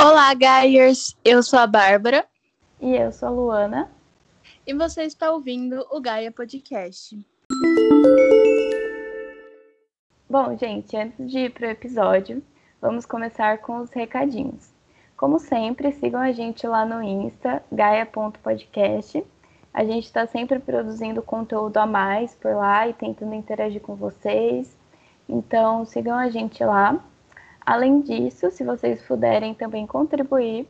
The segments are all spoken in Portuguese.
Olá, Gaiers! Eu sou a Bárbara. E eu sou a Luana. E você está ouvindo o Gaia Podcast. Bom, gente, antes de ir para o episódio, vamos começar com os recadinhos. Como sempre, sigam a gente lá no Insta, gaia.podcast. A gente está sempre produzindo conteúdo a mais por lá e tentando interagir com vocês. Então, sigam a gente lá. Além disso, se vocês puderem também contribuir,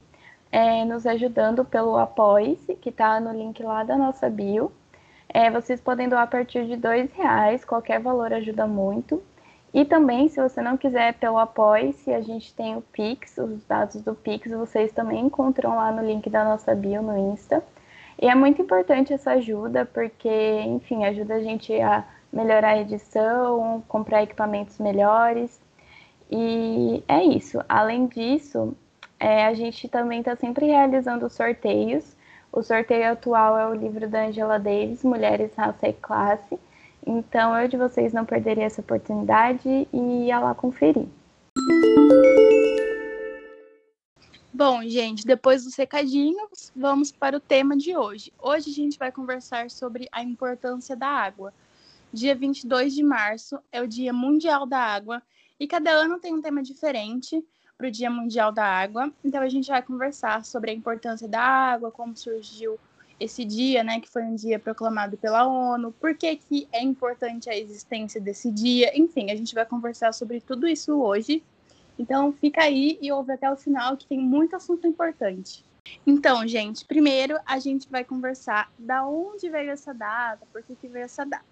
é, nos ajudando pelo Apoie-se, que está no link lá da nossa bio. É, vocês podem doar a partir de dois reais, qualquer valor ajuda muito. E também, se você não quiser pelo Apoie-se, a gente tem o Pix, os dados do Pix vocês também encontram lá no link da nossa bio no Insta. E é muito importante essa ajuda, porque, enfim, ajuda a gente a melhorar a edição, comprar equipamentos melhores. E é isso. Além disso, é, a gente também está sempre realizando sorteios. O sorteio atual é o livro da Angela Davis, Mulheres, Raça e Classe. Então, eu de vocês não perderia essa oportunidade e ia lá conferir. Bom, gente, depois dos recadinhos, vamos para o tema de hoje. Hoje a gente vai conversar sobre a importância da água. Dia 22 de março é o Dia Mundial da Água e cada ano tem um tema diferente para o Dia Mundial da Água. Então a gente vai conversar sobre a importância da água, como surgiu esse dia, né, que foi um dia proclamado pela ONU, por que, que é importante a existência desse dia, enfim, a gente vai conversar sobre tudo isso hoje. Então fica aí e ouve até o final que tem muito assunto importante. Então, gente, primeiro a gente vai conversar da onde veio essa data, por que, que veio essa data.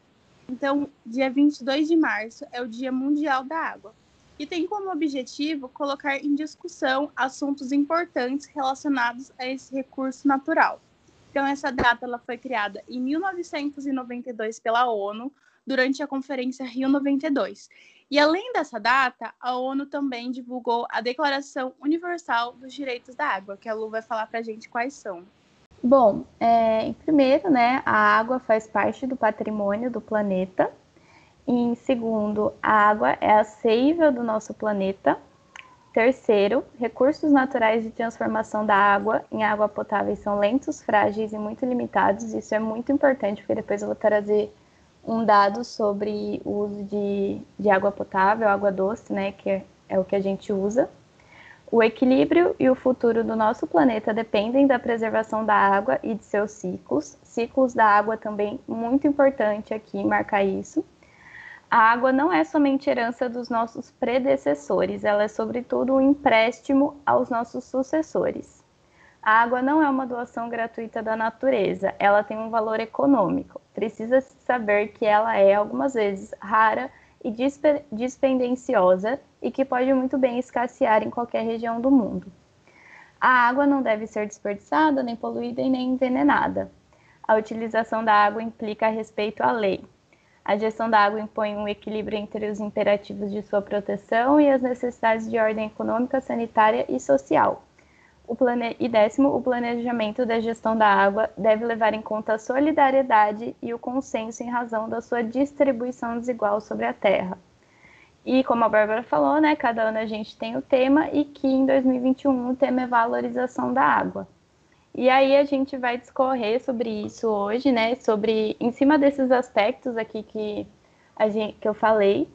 Então, dia 22 de março é o Dia Mundial da Água e tem como objetivo colocar em discussão assuntos importantes relacionados a esse recurso natural. Então, essa data ela foi criada em 1992 pela ONU durante a Conferência Rio 92. E além dessa data, a ONU também divulgou a Declaração Universal dos Direitos da Água, que a Lu vai falar para a gente quais são. Bom, é, primeiro, né, a água faz parte do patrimônio do planeta. Em segundo, a água é a seiva do nosso planeta. Terceiro, recursos naturais de transformação da água em água potável são lentos, frágeis e muito limitados. Isso é muito importante, porque depois eu vou trazer um dado sobre o uso de, de água potável, água doce, né, que é, é o que a gente usa. O equilíbrio e o futuro do nosso planeta dependem da preservação da água e de seus ciclos. Ciclos da água também muito importante aqui marcar isso. A água não é somente herança dos nossos predecessores, ela é sobretudo um empréstimo aos nossos sucessores. A água não é uma doação gratuita da natureza, ela tem um valor econômico. Precisa se saber que ela é algumas vezes rara e dispendenciosa e que pode muito bem escassear em qualquer região do mundo. A água não deve ser desperdiçada, nem poluída e nem envenenada. A utilização da água implica respeito à lei. A gestão da água impõe um equilíbrio entre os imperativos de sua proteção e as necessidades de ordem econômica, sanitária e social. Plane... E décimo, o planejamento da gestão da água deve levar em conta a solidariedade e o consenso em razão da sua distribuição desigual sobre a terra. E como a Bárbara falou, né, cada ano a gente tem o tema e que em 2021 o tema é valorização da água. E aí a gente vai discorrer sobre isso hoje, né, sobre em cima desses aspectos aqui que a gente, que eu falei,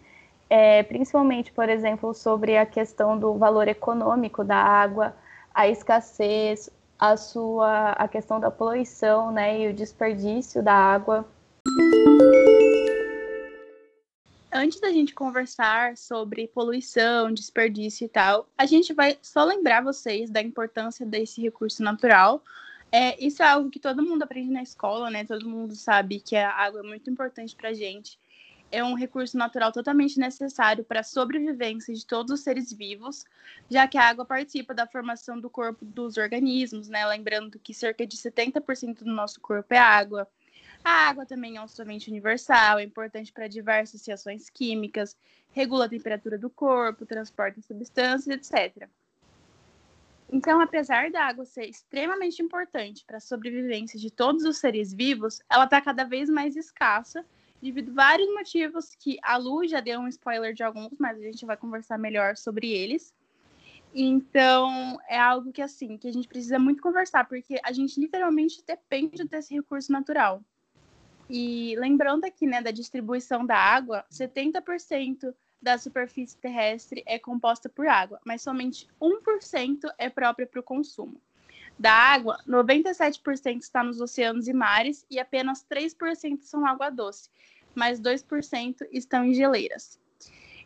é, principalmente, por exemplo, sobre a questão do valor econômico da água, a escassez, a sua a questão da poluição, né, e o desperdício da água. Antes da gente conversar sobre poluição, desperdício e tal, a gente vai só lembrar vocês da importância desse recurso natural. É, isso é algo que todo mundo aprende na escola, né? Todo mundo sabe que a água é muito importante para gente é um recurso natural totalmente necessário para a sobrevivência de todos os seres vivos, já que a água participa da formação do corpo dos organismos, né? Lembrando que cerca de 70% do nosso corpo é água. A água também é um solvente universal, é importante para diversas reações químicas, regula a temperatura do corpo, transporta substâncias, etc. Então, apesar da água ser extremamente importante para a sobrevivência de todos os seres vivos, ela está cada vez mais escassa devido a vários motivos que a Lu já deu um spoiler de alguns, mas a gente vai conversar melhor sobre eles. Então, é algo que, assim, que a gente precisa muito conversar, porque a gente literalmente depende desse recurso natural. E lembrando aqui, né, da distribuição da água, 70% da superfície terrestre é composta por água, mas somente 1% é própria para o consumo. Da água, 97% está nos oceanos e mares e apenas 3% são água doce, mais 2% estão em geleiras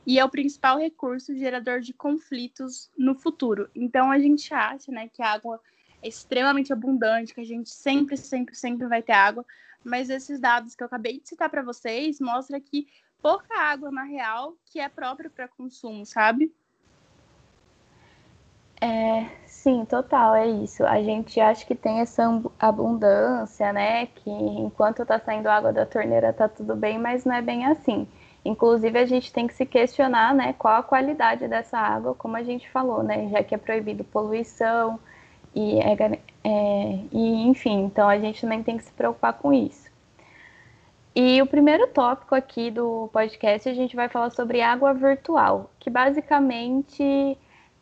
e é o principal recurso gerador de conflitos no futuro. Então a gente acha, né, que a água é extremamente abundante, que a gente sempre, sempre, sempre vai ter água, mas esses dados que eu acabei de citar para vocês mostram que pouca água na real que é própria para consumo, sabe? É, sim, total, é isso. A gente acha que tem essa abundância, né? Que enquanto tá saindo água da torneira tá tudo bem, mas não é bem assim. Inclusive, a gente tem que se questionar né, qual a qualidade dessa água, como a gente falou, né, já que é proibido poluição e, é, é, e, enfim, então a gente também tem que se preocupar com isso. E o primeiro tópico aqui do podcast a gente vai falar sobre água virtual, que basicamente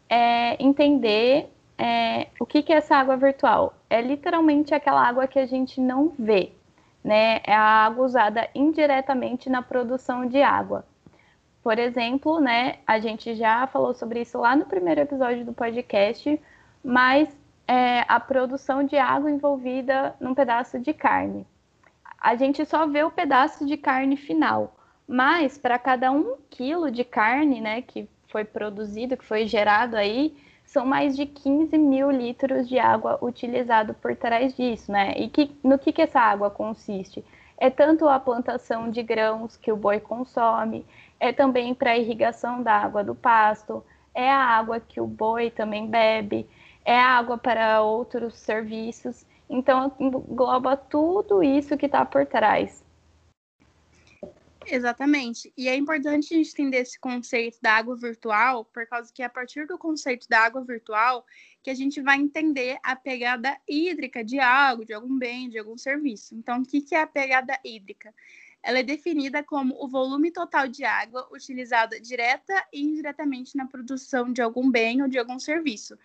é entender é, o que, que é essa água virtual. É literalmente aquela água que a gente não vê, né, é a água usada indiretamente na produção de água. Por exemplo, né, a gente já falou sobre isso lá no primeiro episódio do podcast, mas é, a produção de água envolvida num pedaço de carne. A gente só vê o pedaço de carne final, mas para cada um quilo de carne, né, que foi produzido, que foi gerado aí, são mais de 15 mil litros de água utilizado por trás disso, né? E que, no que, que essa água consiste? É tanto a plantação de grãos que o boi consome, é também para a irrigação da água do pasto, é a água que o boi também bebe, é água para outros serviços. Então, engloba tudo isso que está por trás. Exatamente. E é importante a gente entender esse conceito da água virtual, por causa que é a partir do conceito da água virtual que a gente vai entender a pegada hídrica de algo, de algum bem, de algum serviço. Então, o que é a pegada hídrica? Ela é definida como o volume total de água utilizada direta e indiretamente na produção de algum bem ou de algum serviço.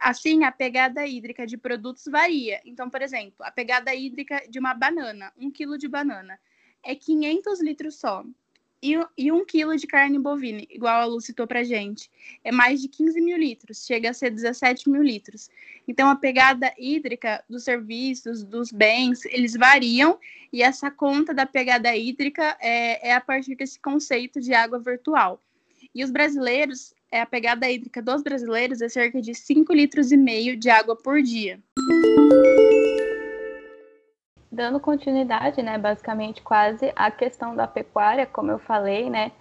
Assim, a pegada hídrica de produtos varia. Então, por exemplo, a pegada hídrica de uma banana, um quilo de banana é 500 litros só. E, e um quilo de carne bovina, igual a Lu citou pra gente, é mais de 15 mil litros, chega a ser 17 mil litros. Então, a pegada hídrica dos serviços, dos bens, eles variam, e essa conta da pegada hídrica é, é a partir desse conceito de água virtual. E os brasileiros, é a pegada hídrica dos brasileiros é cerca de 5 litros e meio de água por dia dando continuidade, né, basicamente quase a questão da pecuária, como eu falei, né,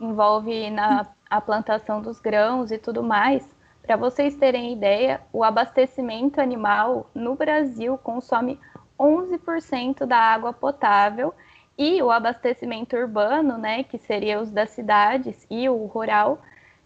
envolve na a plantação dos grãos e tudo mais. Para vocês terem ideia, o abastecimento animal no Brasil consome 11% da água potável e o abastecimento urbano, né, que seria os das cidades e o rural,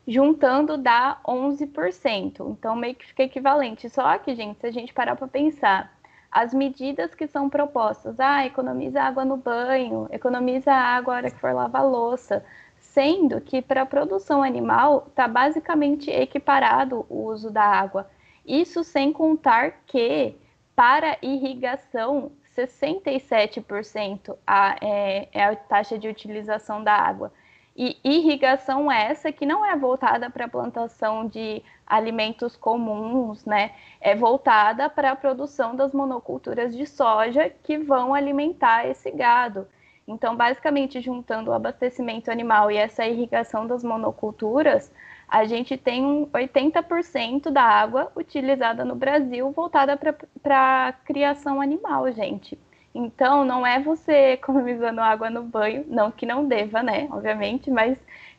juntando dá 11%. Então meio que fica equivalente. Só que, gente, se a gente parar para pensar, as medidas que são propostas, ah, economiza água no banho, economiza água na hora que for lavar louça, sendo que para a produção animal está basicamente equiparado o uso da água. Isso sem contar que para irrigação 67% a, é, é a taxa de utilização da água. E irrigação essa que não é voltada para a plantação de alimentos comuns, né? É voltada para a produção das monoculturas de soja que vão alimentar esse gado. Então, basicamente, juntando o abastecimento animal e essa irrigação das monoculturas, a gente tem 80% da água utilizada no Brasil voltada para a criação animal, gente. Então, não é você economizando água no banho, não que não deva, né? Obviamente, mas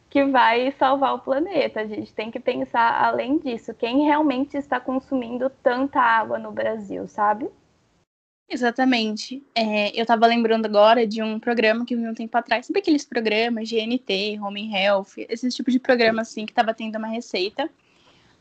que vai salvar o planeta. A gente tem que pensar além disso, quem realmente está consumindo tanta água no Brasil, sabe? Exatamente. É, eu estava lembrando agora de um programa que eu vi um tempo atrás, sabe aqueles programas GNT, Home Health, esse tipo de programa assim que estava tendo uma receita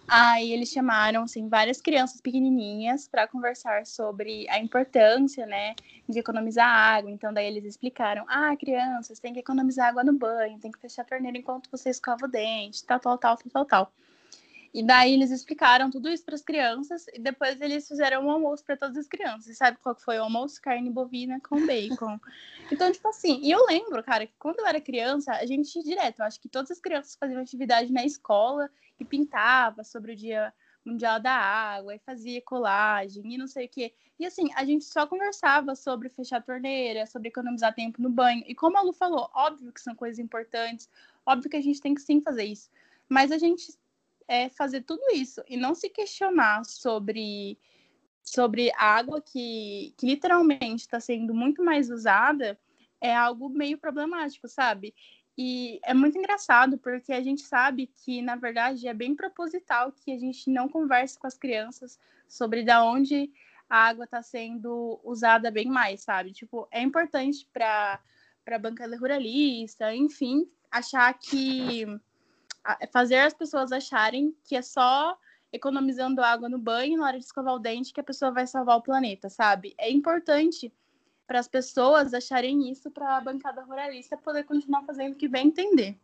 Aí eles chamaram assim várias crianças pequenininhas para conversar sobre a importância, né, de economizar água. Então daí eles explicaram: "Ah, crianças, tem que economizar água no banho, tem que fechar a torneira enquanto você escova o dente, tal, tal, tal, tal, tal, tal". E daí eles explicaram tudo isso para as crianças e depois eles fizeram um almoço para todas as crianças. E sabe qual foi o almoço? Carne bovina com bacon. então, tipo assim, e eu lembro, cara, que quando eu era criança, a gente direto, eu acho que todas as crianças faziam atividade na escola e pintava sobre o dia mundial da água e fazia colagem e não sei o quê. E assim, a gente só conversava sobre fechar a torneira, sobre economizar tempo no banho. E como a Lu falou, óbvio que são coisas importantes, óbvio que a gente tem que sim fazer isso. Mas a gente é fazer tudo isso e não se questionar sobre sobre água que, que literalmente está sendo muito mais usada é algo meio problemático, sabe? E é muito engraçado porque a gente sabe que, na verdade, é bem proposital que a gente não converse com as crianças sobre da onde a água está sendo usada bem mais, sabe? Tipo, é importante para a bancada ruralista, enfim, achar que fazer as pessoas acharem que é só economizando água no banho na hora de escovar o dente que a pessoa vai salvar o planeta, sabe? É importante para as pessoas acharem isso para a bancada ruralista poder continuar fazendo o que bem entender.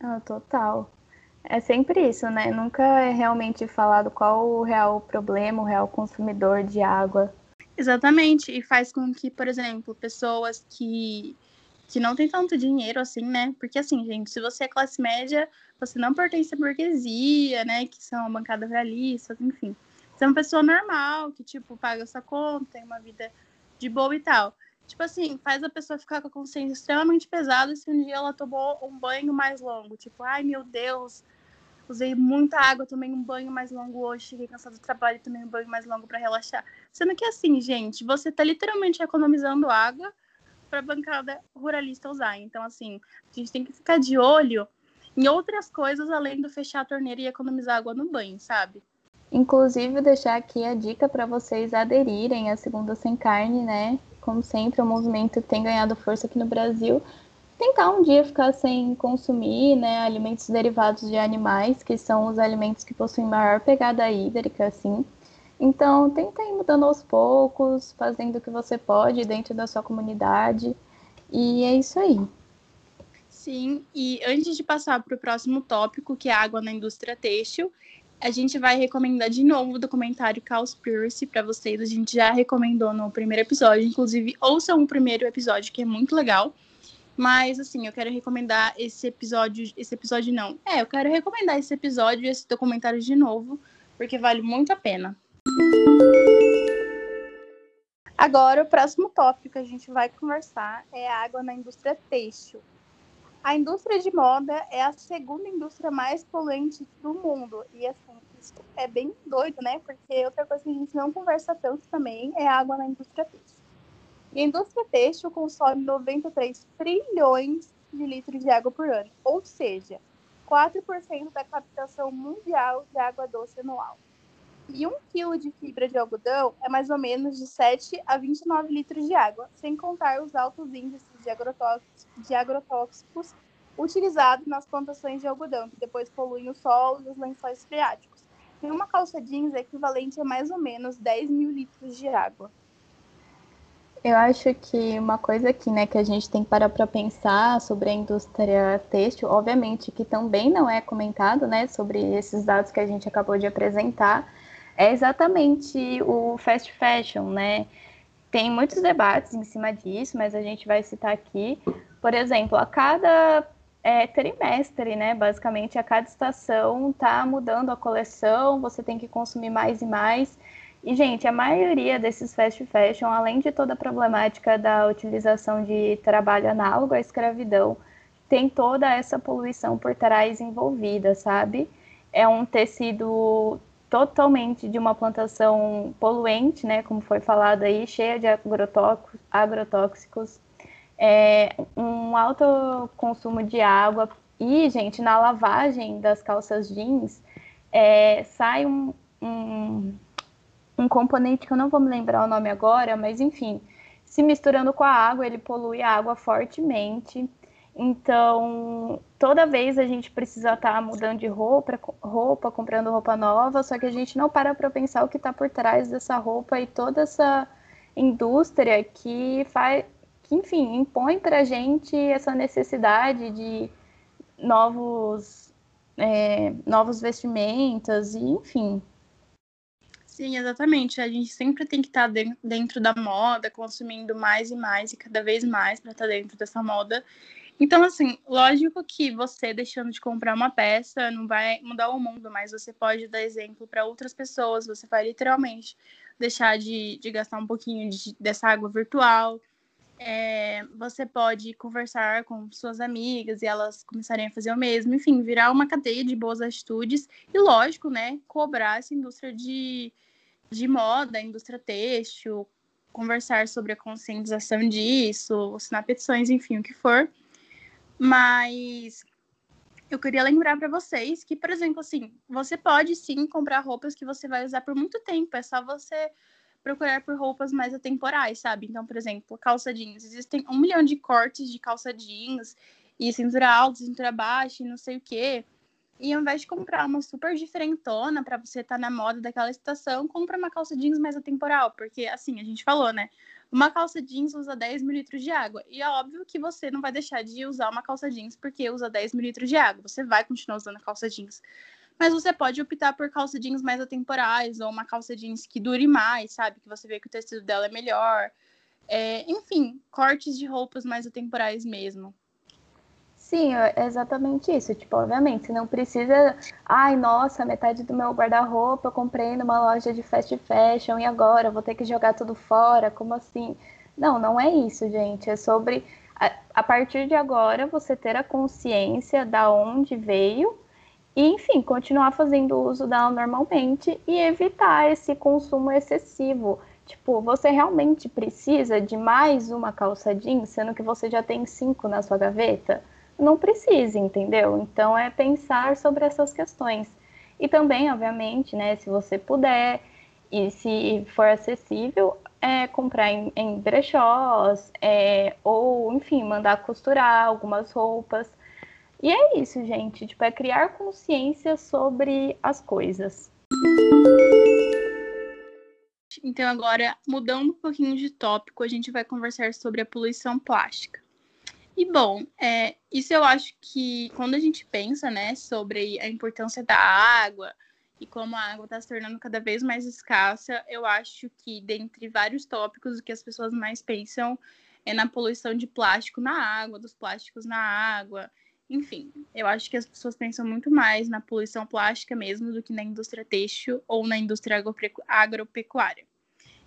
Ah, total. É sempre isso, né? Nunca é realmente falado qual o real problema, o real consumidor de água. Exatamente, e faz com que, por exemplo, pessoas que que não tem tanto dinheiro assim, né? Porque assim, gente, se você é classe média, você não pertence à burguesia, né? Que são bancadas realistas, enfim. Você é uma pessoa normal, que, tipo, paga sua conta, tem uma vida de boa e tal. Tipo assim, faz a pessoa ficar com a consciência extremamente pesada se um dia ela tomou um banho mais longo. Tipo, ai meu Deus, usei muita água, tomei um banho mais longo hoje, cheguei cansado do trabalho tomei um banho mais longo para relaxar. Sendo que assim, gente, você tá literalmente economizando água para a bancada ruralista usar. Então, assim, a gente tem que ficar de olho em outras coisas além do fechar a torneira e economizar água no banho, sabe? Inclusive, deixar aqui a dica para vocês aderirem à Segunda Sem Carne, né? Como sempre, o movimento tem ganhado força aqui no Brasil. Tentar um dia ficar sem consumir né, alimentos derivados de animais, que são os alimentos que possuem maior pegada hídrica, assim. Então, tenta ir mudando aos poucos, fazendo o que você pode dentro da sua comunidade. E é isso aí. Sim, e antes de passar para o próximo tópico, que é água na indústria têxtil, a gente vai recomendar de novo o documentário Cowspiracy para vocês. A gente já recomendou no primeiro episódio, inclusive ouçam o primeiro episódio, que é muito legal. Mas, assim, eu quero recomendar esse episódio. Esse episódio não. É, eu quero recomendar esse episódio esse documentário de novo, porque vale muito a pena. Agora, o próximo tópico que a gente vai conversar é a água na indústria têxtil. A indústria de moda é a segunda indústria mais poluente do mundo. E, assim, isso é bem doido, né? Porque outra coisa que a gente não conversa tanto também é a água na indústria têxtil. E a indústria têxtil consome 93 trilhões de litros de água por ano, ou seja, 4% da captação mundial de água doce anual. E um quilo de fibra de algodão é mais ou menos de 7 a 29 litros de água, sem contar os altos índices de agrotóxicos, de agrotóxicos utilizados nas plantações de algodão, que depois poluem o solo e os lençóis freáticos. E uma calça jeans é equivalente a mais ou menos 10 mil litros de água. Eu acho que uma coisa aqui, né, que a gente tem que parar para pensar sobre a indústria têxtil, obviamente que também não é comentado, né, sobre esses dados que a gente acabou de apresentar, é exatamente o fast fashion, né? Tem muitos debates em cima disso, mas a gente vai citar aqui. Por exemplo, a cada é, trimestre, né? Basicamente, a cada estação tá mudando a coleção, você tem que consumir mais e mais. E, gente, a maioria desses fast fashion, além de toda a problemática da utilização de trabalho análogo à escravidão, tem toda essa poluição por trás envolvida, sabe? É um tecido totalmente de uma plantação poluente, né, como foi falado aí, cheia de agrotóxicos, é, um alto consumo de água. E, gente, na lavagem das calças jeans é, sai um, um, um componente que eu não vou me lembrar o nome agora, mas enfim, se misturando com a água, ele polui a água fortemente então, toda vez a gente precisa estar tá mudando de roupa, roupa, comprando roupa nova, só que a gente não para para pensar o que está por trás dessa roupa e toda essa indústria que faz, que enfim, impõe para a gente essa necessidade de novos é, novos vestimentas, e enfim. Sim, exatamente. A gente sempre tem que estar tá dentro da moda, consumindo mais e mais e cada vez mais para estar tá dentro dessa moda. Então, assim, lógico que você deixando de comprar uma peça não vai mudar o mundo, mas você pode dar exemplo para outras pessoas. Você vai literalmente deixar de, de gastar um pouquinho de, dessa água virtual. É, você pode conversar com suas amigas e elas começarem a fazer o mesmo. Enfim, virar uma cadeia de boas atitudes. E, lógico, né, cobrar essa indústria de, de moda, indústria têxtil, conversar sobre a conscientização disso, assinar petições, enfim, o que for mas eu queria lembrar para vocês que, por exemplo, assim, você pode sim comprar roupas que você vai usar por muito tempo. É só você procurar por roupas mais atemporais, sabe? Então, por exemplo, calça jeans. Existem um milhão de cortes de calça jeans e cintura alta, cintura baixa e não sei o quê. E ao invés de comprar uma super diferentona para você estar tá na moda daquela estação, compra uma calça jeans mais atemporal. Porque, assim, a gente falou, né? Uma calça jeans usa 10 mil litros de água. E é óbvio que você não vai deixar de usar uma calça jeans porque usa 10 mil litros de água. Você vai continuar usando a calça jeans. Mas você pode optar por calça jeans mais atemporais ou uma calça jeans que dure mais, sabe? Que você vê que o tecido dela é melhor. É, enfim, cortes de roupas mais atemporais mesmo. Sim, é exatamente isso. Tipo, obviamente, você não precisa. Ai, nossa, metade do meu guarda-roupa eu comprei numa loja de fast fashion e agora eu vou ter que jogar tudo fora. Como assim? Não, não é isso, gente. É sobre a, partir de agora você ter a consciência da onde veio e, enfim, continuar fazendo uso dela normalmente e evitar esse consumo excessivo. Tipo, você realmente precisa de mais uma calça jeans, sendo que você já tem cinco na sua gaveta? Não precise, entendeu? Então é pensar sobre essas questões. E também, obviamente, né, se você puder e se for acessível, é comprar em, em brechós, é, ou, enfim, mandar costurar algumas roupas. E é isso, gente, tipo, é criar consciência sobre as coisas. Então, agora, mudando um pouquinho de tópico, a gente vai conversar sobre a poluição plástica. E bom, é, isso eu acho que quando a gente pensa, né, sobre a importância da água e como a água está se tornando cada vez mais escassa, eu acho que dentre vários tópicos o que as pessoas mais pensam é na poluição de plástico na água, dos plásticos na água, enfim, eu acho que as pessoas pensam muito mais na poluição plástica mesmo do que na indústria têxtil ou na indústria agropecuária.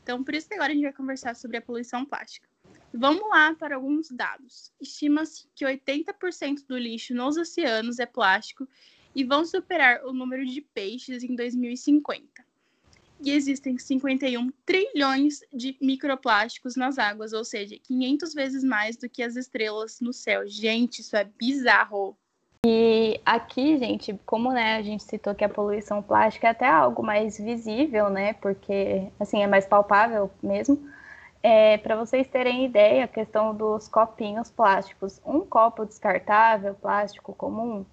Então, por isso que agora a gente vai conversar sobre a poluição plástica. Vamos lá para alguns dados. Estima-se que 80% do lixo nos oceanos é plástico e vão superar o número de peixes em 2050. E existem 51 trilhões de microplásticos nas águas, ou seja, 500 vezes mais do que as estrelas no céu. Gente, isso é bizarro. E aqui, gente, como né, a gente citou que a poluição plástica é até algo mais visível, né? Porque assim é mais palpável mesmo. É, Para vocês terem ideia, a questão dos copinhos plásticos. Um copo descartável, plástico comum,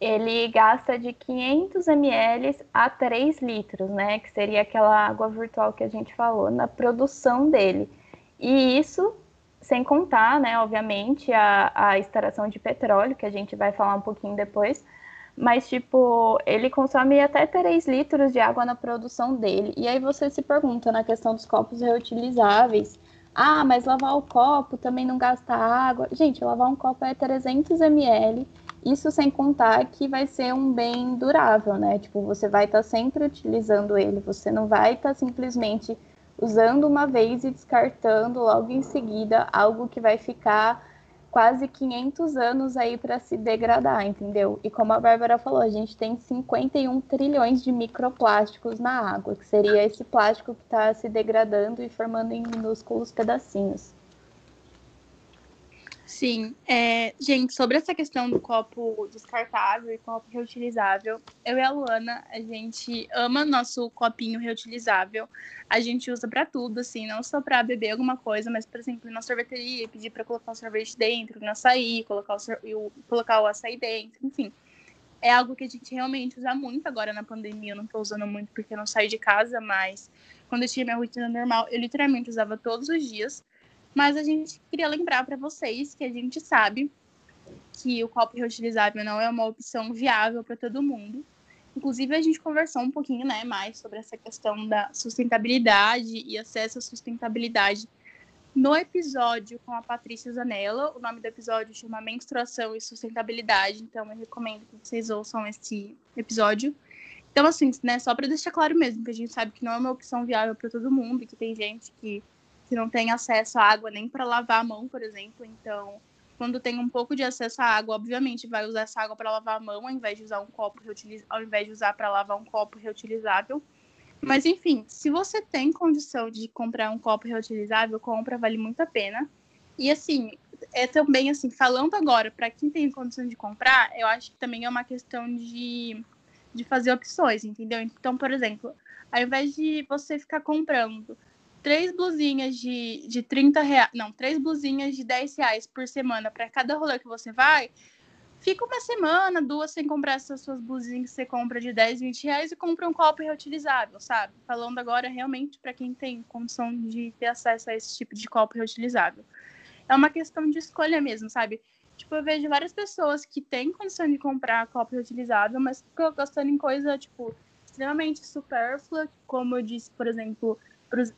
ele gasta de 500 ml a 3 litros, né? Que seria aquela água virtual que a gente falou, na produção dele. E isso sem contar, né, obviamente, a, a extração de petróleo, que a gente vai falar um pouquinho depois. Mas, tipo, ele consome até 3 litros de água na produção dele. E aí você se pergunta na questão dos copos reutilizáveis. Ah, mas lavar o copo também não gasta água. Gente, lavar um copo é 300 ml. Isso sem contar que vai ser um bem durável, né? Tipo, você vai estar tá sempre utilizando ele. Você não vai estar tá simplesmente usando uma vez e descartando logo em seguida algo que vai ficar quase 500 anos aí para se degradar, entendeu? E como a Bárbara falou, a gente tem 51 trilhões de microplásticos na água, que seria esse plástico que está se degradando e formando em minúsculos pedacinhos. Sim, é, gente, sobre essa questão do copo descartável e copo reutilizável, eu e a Luana, a gente ama nosso copinho reutilizável. A gente usa para tudo, assim, não só para beber alguma coisa, mas, por exemplo, na sorveteria, pedir para colocar o sorvete dentro, no açaí, colocar o, colocar o açaí dentro, enfim. É algo que a gente realmente usa muito agora na pandemia. Eu não estou usando muito porque eu não saio de casa, mas quando eu tinha minha rotina normal, eu literalmente usava todos os dias mas a gente queria lembrar para vocês que a gente sabe que o copo reutilizável não é uma opção viável para todo mundo. Inclusive, a gente conversou um pouquinho né, mais sobre essa questão da sustentabilidade e acesso à sustentabilidade no episódio com a Patrícia Zanella. O nome do episódio chama Menstruação e Sustentabilidade, então eu recomendo que vocês ouçam esse episódio. Então, assim, né, só para deixar claro mesmo, que a gente sabe que não é uma opção viável para todo mundo, que tem gente que, que não tem acesso à água nem para lavar a mão, por exemplo. Então, quando tem um pouco de acesso à água, obviamente vai usar essa água para lavar a mão, ao invés de usar um copo reutilizável, ao invés de usar para lavar um copo reutilizável. Mas enfim, se você tem condição de comprar um copo reutilizável, compra, vale muito a pena. E assim, é também assim, falando agora para quem tem condição de comprar, eu acho que também é uma questão de, de fazer opções, entendeu? Então, por exemplo, ao invés de você ficar comprando três blusinhas de, de 30 reais, não, três blusinhas de 10 reais por semana para cada rolê que você vai, fica uma semana, duas sem comprar essas suas blusinhas que você compra de 10, 20 reais e compra um copo reutilizável, sabe? Falando agora realmente para quem tem condição de ter acesso a esse tipo de copo reutilizável. É uma questão de escolha mesmo, sabe? Tipo, eu vejo várias pessoas que têm condição de comprar copo reutilizável, mas ficam gastando em coisa, tipo, extremamente supérflua, como eu disse, por exemplo,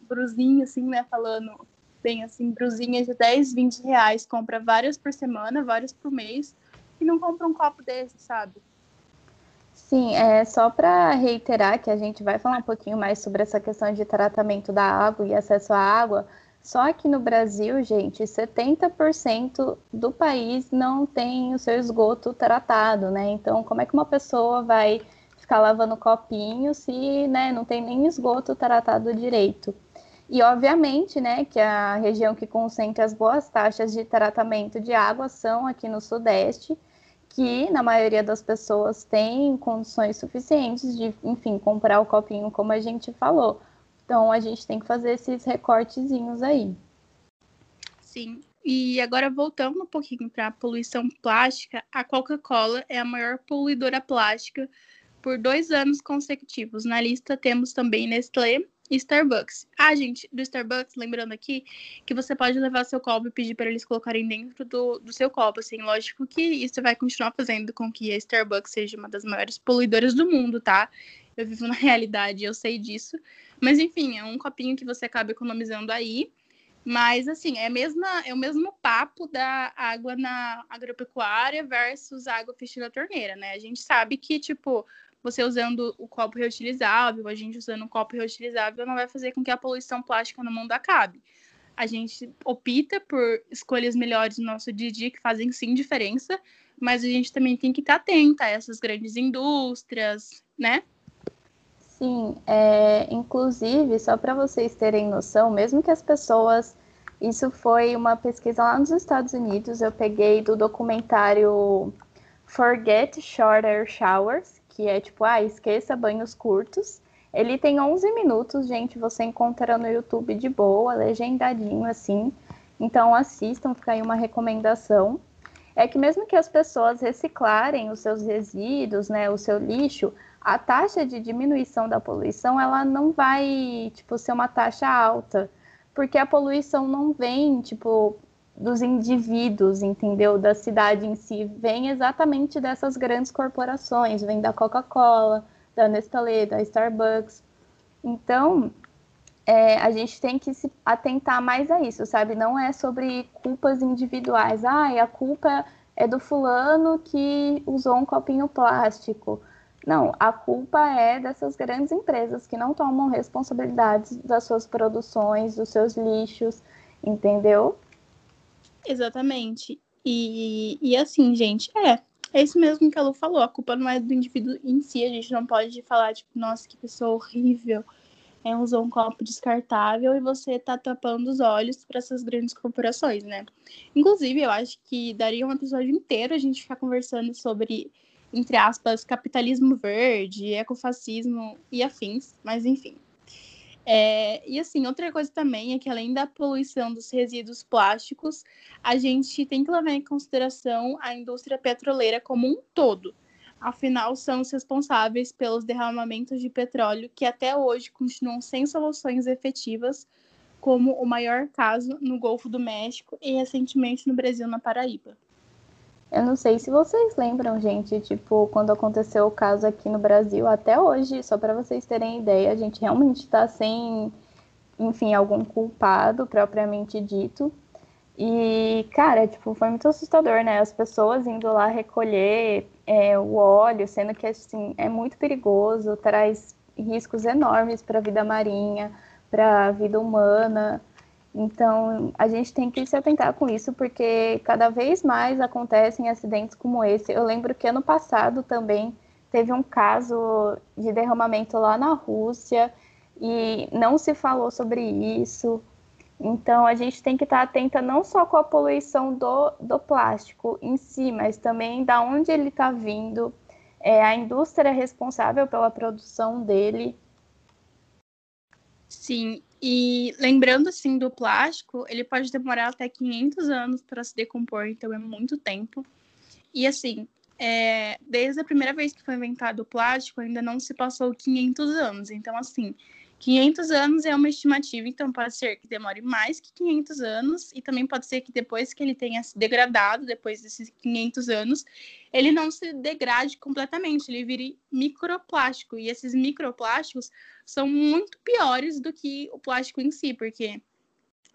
brusinha, assim, né? Falando bem assim, brusinhas de 10, 20 reais, compra várias por semana, várias por mês que não compra um copo desse, sabe? Sim, é só para reiterar que a gente vai falar um pouquinho mais sobre essa questão de tratamento da água e acesso à água. Só que no Brasil, gente, 70% do país não tem o seu esgoto tratado, né? Então, como é que uma pessoa vai ficar lavando copinho se né, não tem nem esgoto tratado direito? E, obviamente, né, que a região que concentra as boas taxas de tratamento de água são aqui no Sudeste, que na maioria das pessoas tem condições suficientes de, enfim, comprar o copinho, como a gente falou. Então, a gente tem que fazer esses recortezinhos aí. Sim. E agora, voltando um pouquinho para a poluição plástica, a Coca-Cola é a maior poluidora plástica por dois anos consecutivos. Na lista temos também Nestlé, Starbucks. Ah, gente, do Starbucks, lembrando aqui que você pode levar seu copo e pedir para eles colocarem dentro do, do seu copo. Assim, lógico que isso vai continuar fazendo com que a Starbucks seja uma das maiores poluidoras do mundo, tá? Eu vivo na realidade, eu sei disso. Mas enfim, é um copinho que você acaba economizando aí. Mas assim, é, mesma, é o mesmo papo da água na agropecuária versus água fechada na torneira, né? A gente sabe que, tipo, você usando o copo reutilizável, a gente usando o copo reutilizável, não vai fazer com que a poluição plástica no mundo acabe. A gente opta por escolhas melhores no nosso dia a dia, que fazem sim diferença, mas a gente também tem que estar atenta a essas grandes indústrias, né? Sim, é, inclusive, só para vocês terem noção, mesmo que as pessoas. Isso foi uma pesquisa lá nos Estados Unidos, eu peguei do documentário Forget Shorter Showers, que é tipo, ah, esqueça banhos curtos. Ele tem 11 minutos, gente, você encontra no YouTube de boa, legendadinho assim. Então assistam, fica aí uma recomendação. É que mesmo que as pessoas reciclarem os seus resíduos, né, o seu lixo, a taxa de diminuição da poluição, ela não vai, tipo, ser uma taxa alta, porque a poluição não vem, tipo, dos indivíduos, entendeu? Da cidade em si, vem exatamente dessas grandes corporações, vem da Coca-Cola, da Nestlé, da Starbucks. Então, é, a gente tem que se atentar mais a isso, sabe? Não é sobre culpas individuais. Ah, a culpa é do fulano que usou um copinho plástico. Não, a culpa é dessas grandes empresas que não tomam responsabilidades das suas produções, dos seus lixos, entendeu? Exatamente. E, e assim, gente, é. É isso mesmo que a Lu falou. A culpa não é do indivíduo em si. A gente não pode falar, tipo, nossa, que pessoa horrível. É, usou um copo descartável e você tá tapando os olhos para essas grandes corporações, né? Inclusive, eu acho que daria um episódio inteiro a gente ficar conversando sobre, entre aspas, capitalismo verde, ecofascismo e afins, mas enfim. É, e assim, outra coisa também é que além da poluição dos resíduos plásticos, a gente tem que levar em consideração a indústria petroleira como um todo. Afinal, são os responsáveis pelos derramamentos de petróleo que até hoje continuam sem soluções efetivas, como o maior caso no Golfo do México e recentemente no Brasil, na Paraíba. Eu não sei se vocês lembram, gente, tipo, quando aconteceu o caso aqui no Brasil, até hoje, só para vocês terem ideia, a gente realmente está sem, enfim, algum culpado propriamente dito. E, cara, tipo, foi muito assustador, né? As pessoas indo lá recolher é, o óleo, sendo que, assim, é muito perigoso, traz riscos enormes para a vida marinha, para a vida humana. Então, a gente tem que se atentar com isso, porque cada vez mais acontecem acidentes como esse. Eu lembro que ano passado também teve um caso de derramamento lá na Rússia e não se falou sobre isso. Então, a gente tem que estar atenta não só com a poluição do, do plástico em si, mas também da onde ele está vindo, é, a indústria responsável pela produção dele. Sim, e lembrando assim do plástico, ele pode demorar até 500 anos para se decompor, então é muito tempo. E assim, é, desde a primeira vez que foi inventado o plástico, ainda não se passou 500 anos. Então, assim, 500 anos é uma estimativa, então pode ser que demore mais que 500 anos, e também pode ser que depois que ele tenha se degradado, depois desses 500 anos, ele não se degrade completamente, ele vire microplástico. E esses microplásticos são muito piores do que o plástico em si, porque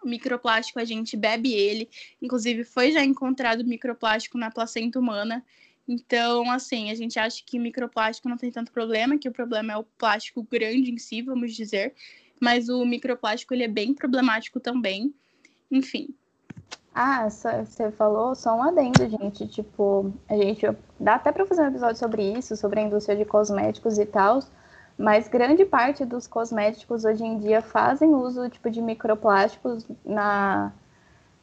o microplástico a gente bebe ele, inclusive foi já encontrado microplástico na placenta humana. Então, assim, a gente acha que microplástico não tem tanto problema, que o problema é o plástico grande em si, vamos dizer, mas o microplástico ele é bem problemático também. Enfim. Ah, você falou só um adendo, gente. Tipo, a gente dá até para fazer um episódio sobre isso, sobre a indústria de cosméticos e tal, mas grande parte dos cosméticos hoje em dia fazem uso tipo de microplásticos na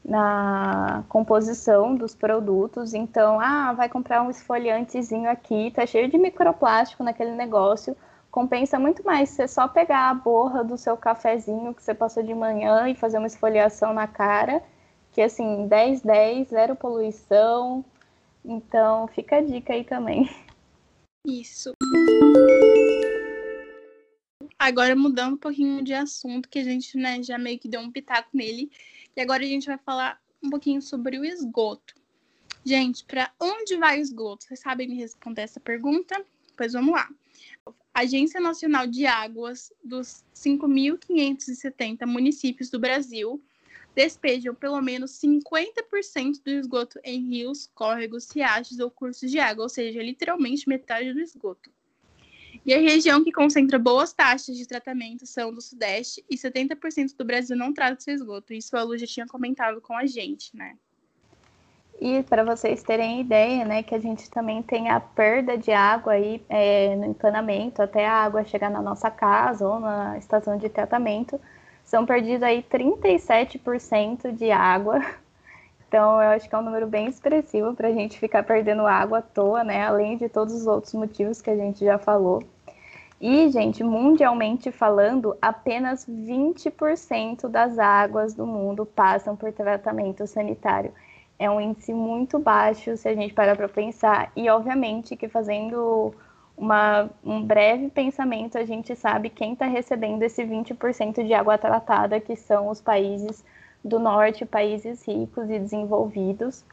na composição dos produtos. Então, ah, vai comprar um esfoliantezinho aqui, tá cheio de microplástico naquele negócio. Compensa muito mais você só pegar a borra do seu cafezinho que você passou de manhã e fazer uma esfoliação na cara, que assim, 10 10, zero poluição. Então, fica a dica aí também. Isso. Agora mudando um pouquinho de assunto, que a gente né, já meio que deu um pitaco nele, e agora a gente vai falar um pouquinho sobre o esgoto. Gente, para onde vai o esgoto? Vocês sabem me responder essa pergunta? Pois vamos lá. Agência Nacional de Águas dos 5.570 municípios do Brasil despejam pelo menos 50% do esgoto em rios, córregos, riachos ou cursos de água, ou seja, literalmente metade do esgoto. E a região que concentra boas taxas de tratamento são do Sudeste e 70% do Brasil não trata seu esgoto. Isso a Lu já tinha comentado com a gente, né? E para vocês terem ideia, né, que a gente também tem a perda de água aí é, no encanamento até a água chegar na nossa casa ou na estação de tratamento, são perdidos aí 37% de água. Então, eu acho que é um número bem expressivo para a gente ficar perdendo água à toa, né? Além de todos os outros motivos que a gente já falou. E, gente, mundialmente falando, apenas 20% das águas do mundo passam por tratamento sanitário. É um índice muito baixo se a gente parar para pensar. E, obviamente, que fazendo uma, um breve pensamento, a gente sabe quem está recebendo esse 20% de água tratada, que são os países do norte, países ricos e desenvolvidos.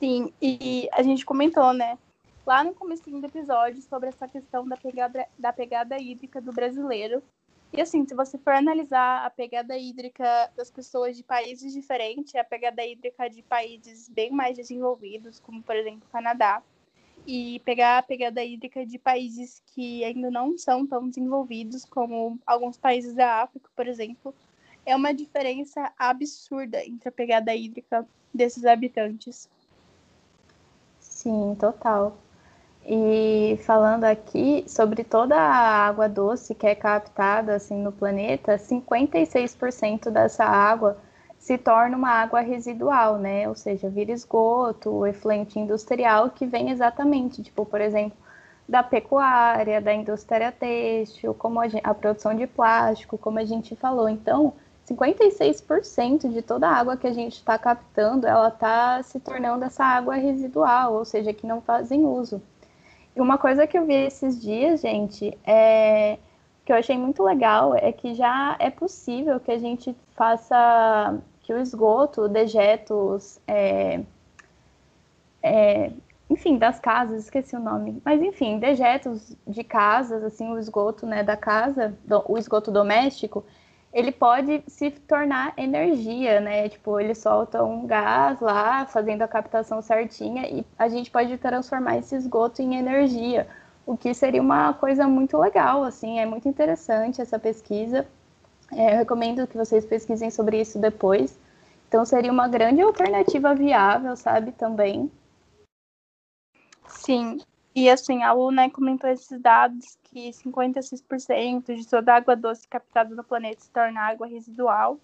Sim, e a gente comentou, né, lá no começo do episódio sobre essa questão da pegada, da pegada hídrica do brasileiro. E assim, se você for analisar a pegada hídrica das pessoas de países diferentes, a pegada hídrica de países bem mais desenvolvidos, como por exemplo o Canadá, e pegar a pegada hídrica de países que ainda não são tão desenvolvidos, como alguns países da África, por exemplo, é uma diferença absurda entre a pegada hídrica desses habitantes. Sim, total. E falando aqui sobre toda a água doce que é captada assim no planeta, 56% dessa água se torna uma água residual, né? Ou seja, vira esgoto, efluente industrial que vem exatamente, tipo, por exemplo, da pecuária, da indústria têxtil, como a, a produção de plástico, como a gente falou. Então, 56% de toda a água que a gente está captando, ela está se tornando essa água residual, ou seja, que não fazem uso. Uma coisa que eu vi esses dias, gente, é que eu achei muito legal é que já é possível que a gente faça que o esgoto, dejetos é, é, enfim, das casas, esqueci o nome, mas enfim, dejetos de casas, assim, o esgoto, né, da casa, do, o esgoto doméstico, ele pode se tornar energia, né? Tipo, ele solta um gás lá, fazendo a captação certinha, e a gente pode transformar esse esgoto em energia, o que seria uma coisa muito legal, assim, é muito interessante essa pesquisa. É, eu recomendo que vocês pesquisem sobre isso depois. Então, seria uma grande alternativa viável, sabe, também. Sim, e assim, a UNE comentou esses dados que 56% de toda a água doce captada no planeta se torna água residual,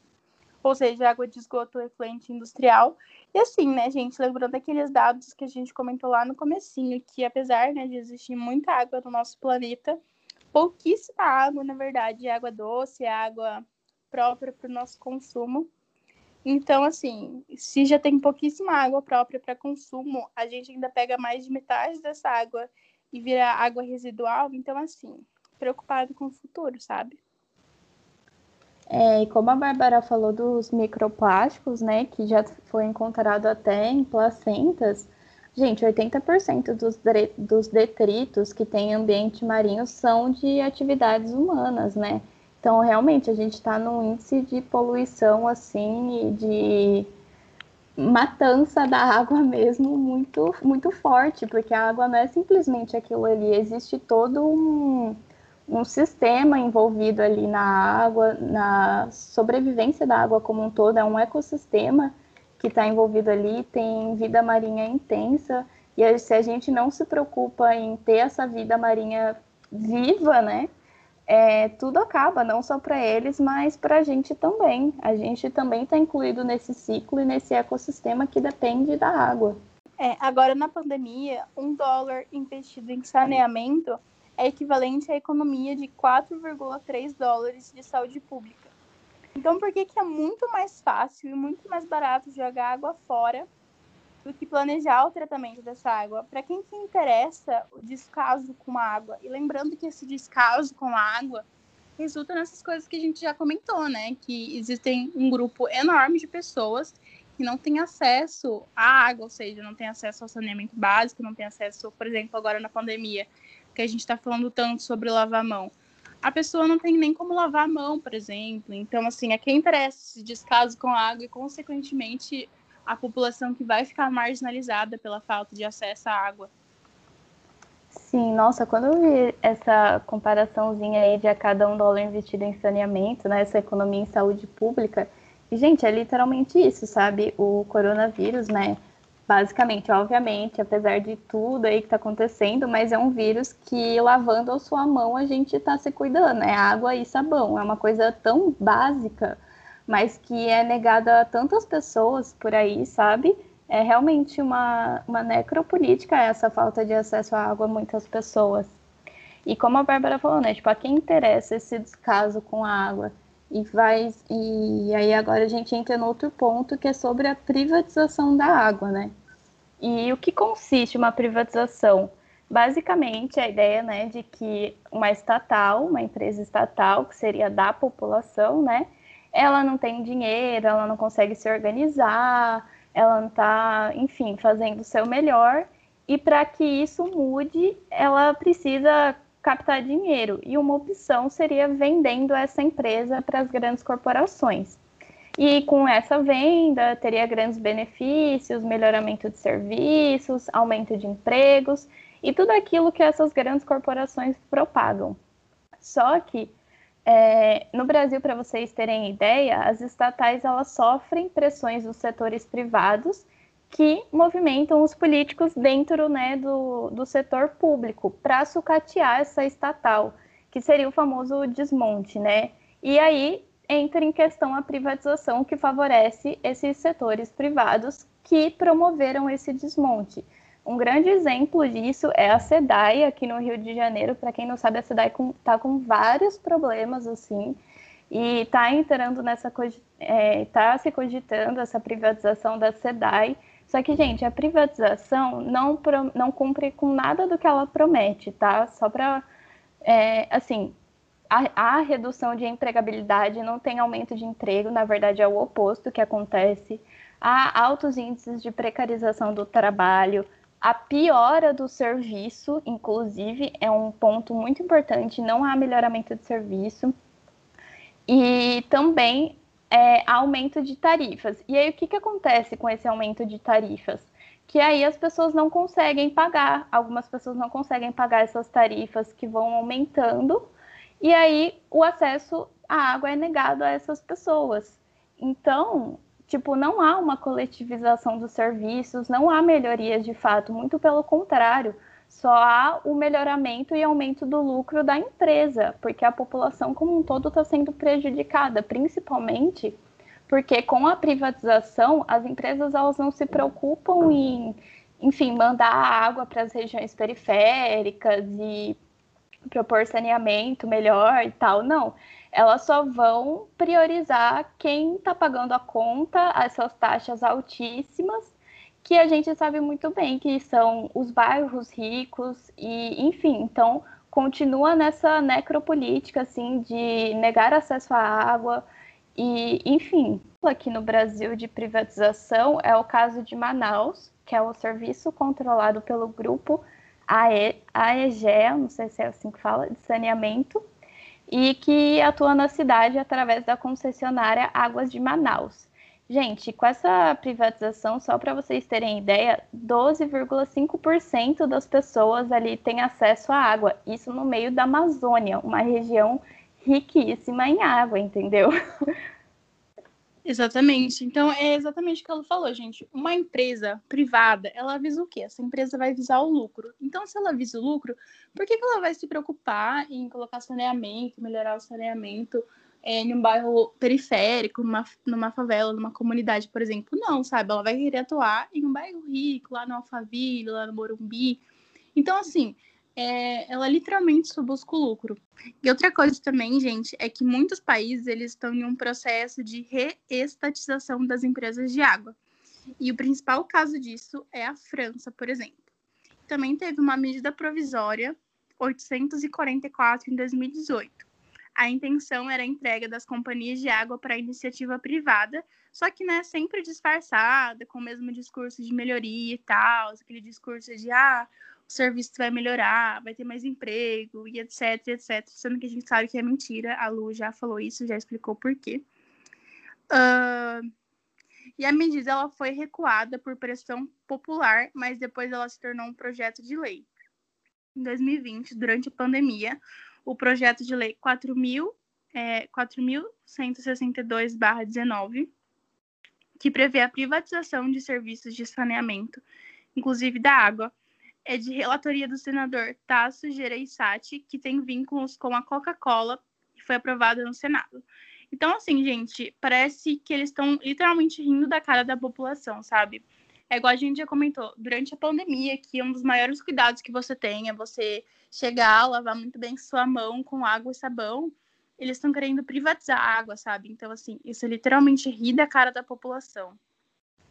ou seja, água de esgoto efluente industrial. E assim, né, gente, lembrando aqueles dados que a gente comentou lá no comecinho, que apesar né, de existir muita água no nosso planeta, pouquíssima água, na verdade, é água doce, é água própria para o nosso consumo. Então, assim, se já tem pouquíssima água própria para consumo, a gente ainda pega mais de metade dessa água e vira água residual. Então, assim, preocupado com o futuro, sabe? É, e como a Bárbara falou dos microplásticos, né, que já foi encontrado até em placentas, gente, 80% dos, dos detritos que tem em ambiente marinho são de atividades humanas, né? Então, realmente, a gente está num índice de poluição, assim, de matança da água mesmo muito, muito forte, porque a água não é simplesmente aquilo ali, existe todo um, um sistema envolvido ali na água, na sobrevivência da água como um todo, é um ecossistema que está envolvido ali, tem vida marinha intensa, e se a gente não se preocupa em ter essa vida marinha viva, né, é, tudo acaba, não só para eles, mas para a gente também. A gente também está incluído nesse ciclo e nesse ecossistema que depende da água. É, agora, na pandemia, um dólar investido em saneamento é equivalente à economia de 4,3 dólares de saúde pública. Então, por que, que é muito mais fácil e muito mais barato jogar água fora do que planejar o tratamento dessa água. Para quem se interessa o descaso com a água, e lembrando que esse descaso com a água resulta nessas coisas que a gente já comentou, né? Que existem um grupo enorme de pessoas que não tem acesso à água, ou seja, não tem acesso ao saneamento básico, não tem acesso, por exemplo, agora na pandemia, que a gente está falando tanto sobre lavar a mão. A pessoa não tem nem como lavar a mão, por exemplo. Então, assim, a quem interessa esse descaso com a água e, consequentemente, a população que vai ficar marginalizada pela falta de acesso à água. Sim, nossa, quando eu vi essa comparaçãozinha aí de a cada um dólar investido em saneamento, né, essa economia em saúde pública, e, gente, é literalmente isso, sabe? O coronavírus, né, basicamente, obviamente, apesar de tudo aí que está acontecendo, mas é um vírus que lavando a sua mão a gente está se cuidando, é água e sabão, é uma coisa tão básica, mas que é negada a tantas pessoas por aí, sabe? É realmente uma, uma necropolítica essa falta de acesso à água a muitas pessoas. E como a Bárbara falou, né? Tipo, a quem interessa esse descaso com a água? E vai e aí agora a gente entra no outro ponto que é sobre a privatização da água, né? E o que consiste uma privatização? Basicamente, a ideia, né, de que uma estatal, uma empresa estatal, que seria da população, né, ela não tem dinheiro, ela não consegue se organizar, ela não está, enfim, fazendo o seu melhor. E para que isso mude, ela precisa captar dinheiro. E uma opção seria vendendo essa empresa para as grandes corporações. E com essa venda, teria grandes benefícios, melhoramento de serviços, aumento de empregos e tudo aquilo que essas grandes corporações propagam. Só que é, no Brasil, para vocês terem ideia, as estatais elas sofrem pressões dos setores privados que movimentam os políticos dentro né, do, do setor público para sucatear essa estatal, que seria o famoso desmonte, né? E aí entra em questão a privatização que favorece esses setores privados que promoveram esse desmonte. Um grande exemplo disso é a SEDAI aqui no Rio de Janeiro. Para quem não sabe, a SEDAI está com vários problemas assim e está entrando nessa está é, tá se cogitando essa privatização da SEDAI. Só que, gente, a privatização não, não cumpre com nada do que ela promete, tá? Só para, é, assim, a, a, redução de empregabilidade não tem aumento de emprego, na verdade é o oposto que acontece há altos índices de precarização do trabalho, a piora do serviço, inclusive, é um ponto muito importante, não há melhoramento de serviço. E também é, aumento de tarifas. E aí, o que, que acontece com esse aumento de tarifas? Que aí as pessoas não conseguem pagar, algumas pessoas não conseguem pagar essas tarifas que vão aumentando, e aí o acesso à água é negado a essas pessoas. Então, tipo, não há uma coletivização dos serviços, não há melhorias de fato, muito pelo contrário, só há o melhoramento e aumento do lucro da empresa, porque a população como um todo está sendo prejudicada, principalmente porque com a privatização as empresas elas não se preocupam em, enfim, mandar água para as regiões periféricas e propor saneamento melhor e tal, não elas só vão priorizar quem está pagando a conta, essas taxas altíssimas, que a gente sabe muito bem que são os bairros ricos e, enfim, então continua nessa necropolítica assim de negar acesso à água e, enfim, aqui no Brasil de privatização é o caso de Manaus, que é o serviço controlado pelo grupo AE, AEGEA, não sei se é assim que fala, de saneamento, e que atua na cidade através da concessionária Águas de Manaus. Gente, com essa privatização, só para vocês terem ideia, 12,5% das pessoas ali têm acesso à água. Isso no meio da Amazônia, uma região riquíssima em água, entendeu? Exatamente. Então, é exatamente o que ela falou, gente. Uma empresa privada, ela visa o quê? Essa empresa vai visar o lucro. Então, se ela visa o lucro, por que, que ela vai se preocupar em colocar saneamento, melhorar o saneamento é, em um bairro periférico, numa, numa favela, numa comunidade, por exemplo? Não, sabe? Ela vai querer atuar em um bairro rico, lá no Alphaville, lá no Morumbi. Então, assim, é, ela literalmente só busca o lucro. E outra coisa também, gente, é que muitos países eles estão em um processo de reestatização das empresas de água. E o principal caso disso é a França, por exemplo. Também teve uma medida provisória 844 em 2018. A intenção era a entrega das companhias de água para iniciativa privada, só que né, sempre disfarçada, com o mesmo discurso de melhoria e tal, aquele discurso de ah, o serviço vai melhorar, vai ter mais emprego e etc, etc. Sendo que a gente sabe que é mentira. A Lu já falou isso, já explicou por quê. Uh, e a medida ela foi recuada por pressão popular, mas depois ela se tornou um projeto de lei. Em 2020, durante a pandemia, o projeto de lei 4.162-19, é, que prevê a privatização de serviços de saneamento, inclusive da água, é de relatoria do senador Tasso Gereissati, que tem vínculos com a Coca-Cola e foi aprovada no Senado. Então, assim, gente, parece que eles estão literalmente rindo da cara da população, sabe? É igual a gente já comentou, durante a pandemia, que um dos maiores cuidados que você tem é você chegar, lavar muito bem sua mão com água e sabão. Eles estão querendo privatizar a água, sabe? Então, assim, isso é literalmente rir da cara da população.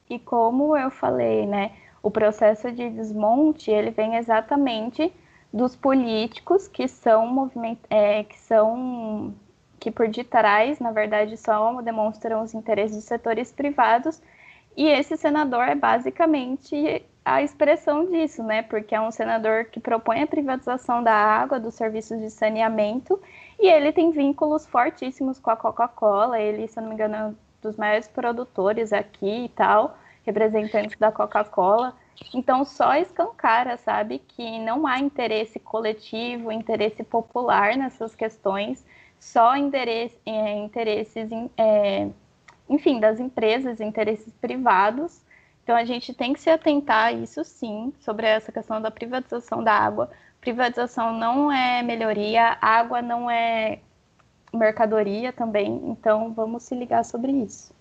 E como eu falei, né? O processo de desmonte ele vem exatamente dos políticos que são moviment... É, que são que por detrás, na verdade, só demonstram os interesses dos setores privados. E esse senador é basicamente a expressão disso, né? Porque é um senador que propõe a privatização da água, dos serviços de saneamento, e ele tem vínculos fortíssimos com a Coca-Cola. Ele, se não me engano, é um dos maiores produtores aqui e tal representantes da Coca-Cola. Então, só escancara, sabe, que não há interesse coletivo, interesse popular nessas questões, só interesse, é, interesses, é, enfim, das empresas, interesses privados. Então, a gente tem que se atentar a isso, sim, sobre essa questão da privatização da água. Privatização não é melhoria, água não é mercadoria também, então vamos se ligar sobre isso.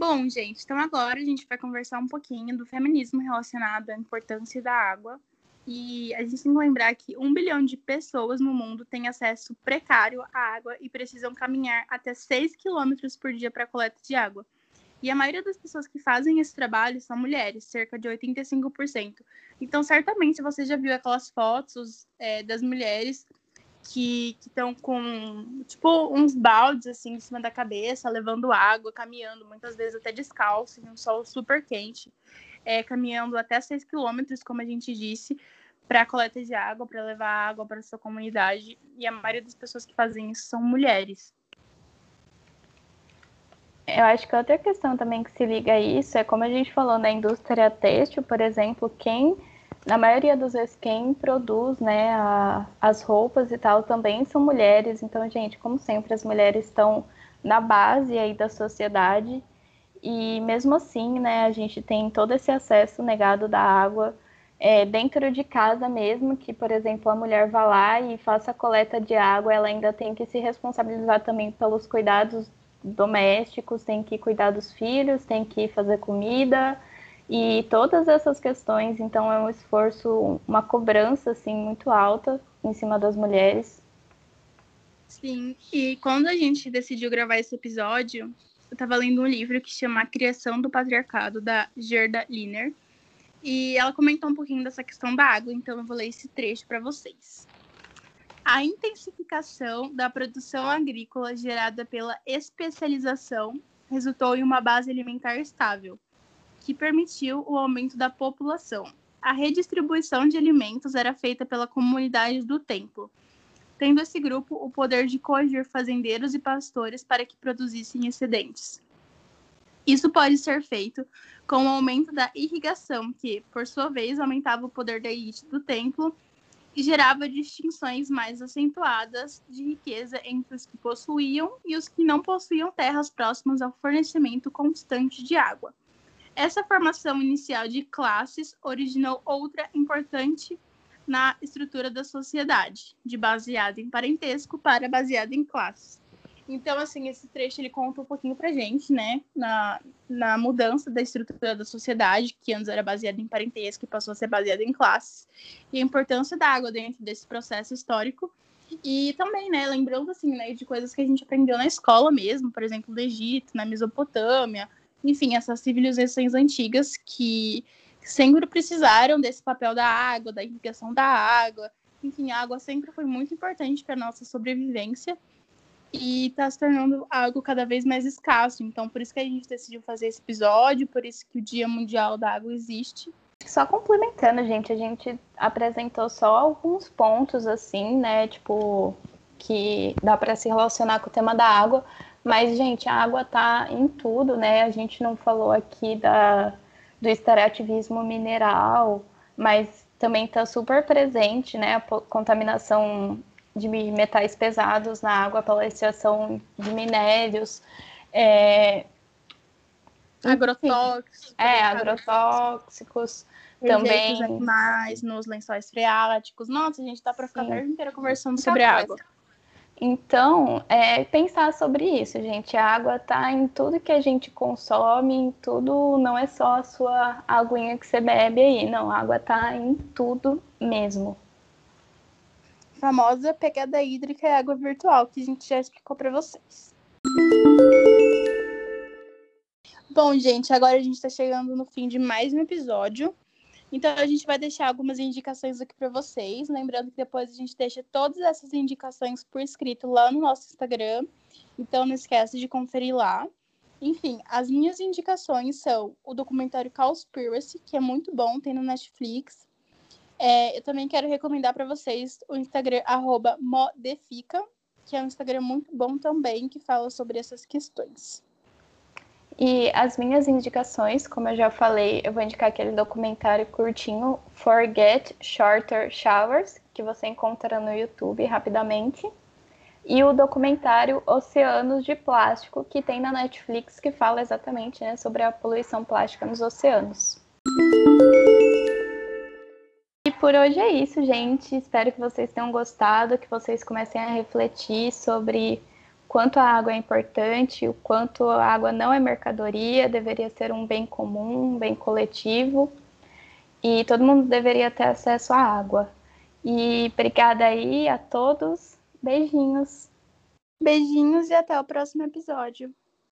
Bom, gente, então agora a gente vai conversar um pouquinho do feminismo relacionado à importância da água. E a gente tem que lembrar que um bilhão de pessoas no mundo têm acesso precário à água e precisam caminhar até 6 quilômetros por dia para coleta de água. E a maioria das pessoas que fazem esse trabalho são mulheres, cerca de 85%. Então, certamente você já viu aquelas fotos é, das mulheres que estão com, tipo, uns baldes, assim, em cima da cabeça, levando água, caminhando, muitas vezes até descalço, em um sol super quente, é, caminhando até 6 quilômetros, como a gente disse, para coleta de água, para levar água para sua comunidade. E a maioria das pessoas que fazem isso são mulheres. Eu acho que outra questão também que se liga a isso é como a gente falou na indústria têxtil, por exemplo, quem na maioria das vezes quem produz né, a, as roupas e tal também são mulheres. Então, gente, como sempre, as mulheres estão na base aí da sociedade e mesmo assim, né, a gente tem todo esse acesso negado da água é, dentro de casa mesmo, que, por exemplo, a mulher vá lá e faça a coleta de água, ela ainda tem que se responsabilizar também pelos cuidados domésticos, tem que cuidar dos filhos, tem que fazer comida, e todas essas questões, então, é um esforço, uma cobrança, assim, muito alta em cima das mulheres. Sim, e quando a gente decidiu gravar esse episódio, eu estava lendo um livro que chama A Criação do Patriarcado, da Gerda Liner, e ela comentou um pouquinho dessa questão da água, então eu vou ler esse trecho para vocês. A intensificação da produção agrícola gerada pela especialização resultou em uma base alimentar estável, que permitiu o aumento da população. A redistribuição de alimentos era feita pela comunidade do templo, tendo esse grupo o poder de coagir fazendeiros e pastores para que produzissem excedentes. Isso pode ser feito com o aumento da irrigação, que, por sua vez, aumentava o poder da elite do templo e gerava distinções mais acentuadas de riqueza entre os que possuíam e os que não possuíam terras próximas ao fornecimento constante de água. Essa formação inicial de classes originou outra importante na estrutura da sociedade, de baseada em parentesco para baseada em classes. Então, assim, esse trecho ele conta um pouquinho pra gente, né, na, na mudança da estrutura da sociedade, que antes era baseada em parentesco e passou a ser baseada em classes, e a importância da água dentro desse processo histórico. E também, né, lembrando, assim, né, de coisas que a gente aprendeu na escola mesmo, por exemplo, do Egito, na Mesopotâmia, enfim, essas civilizações antigas que sempre precisaram desse papel da água, da irrigação da água. Enfim, a água sempre foi muito importante para nossa sobrevivência e está se tornando algo cada vez mais escasso. Então, por isso que a gente decidiu fazer esse episódio, por isso que o Dia Mundial da Água existe. Só complementando, gente, a gente apresentou só alguns pontos assim, né, tipo que dá para se relacionar com o tema da água, mas, gente, a água está em tudo, né? A gente não falou aqui da, do extrativismo mineral, mas também está super presente, né? A contaminação de metais pesados na água pela extração de minérios. É... Agrotóxicos. É, agrotóxicos. Também. animais nos lençóis freáticos. Nossa, a gente tá para ficar a tarde inteira conversando sobre água. Então, é, pensar sobre isso, gente. A água está em tudo que a gente consome, em tudo, não é só a sua aguinha que você bebe aí, não. A água está em tudo mesmo. A famosa pegada hídrica é água virtual, que a gente já explicou para vocês. Bom, gente, agora a gente está chegando no fim de mais um episódio. Então a gente vai deixar algumas indicações aqui para vocês, lembrando que depois a gente deixa todas essas indicações por escrito lá no nosso Instagram. Então não esquece de conferir lá. Enfim, as minhas indicações são o documentário Cowspiracy, que é muito bom, tem no Netflix. É, eu também quero recomendar para vocês o Instagram @modefica, que é um Instagram muito bom também, que fala sobre essas questões. E as minhas indicações, como eu já falei, eu vou indicar aquele documentário curtinho Forget Shorter Showers, que você encontra no YouTube rapidamente. E o documentário Oceanos de Plástico, que tem na Netflix, que fala exatamente né, sobre a poluição plástica nos oceanos. E por hoje é isso, gente. Espero que vocês tenham gostado, que vocês comecem a refletir sobre quanto a água é importante, o quanto a água não é mercadoria, deveria ser um bem comum, um bem coletivo, e todo mundo deveria ter acesso à água. E obrigada aí a todos. Beijinhos. Beijinhos e até o próximo episódio.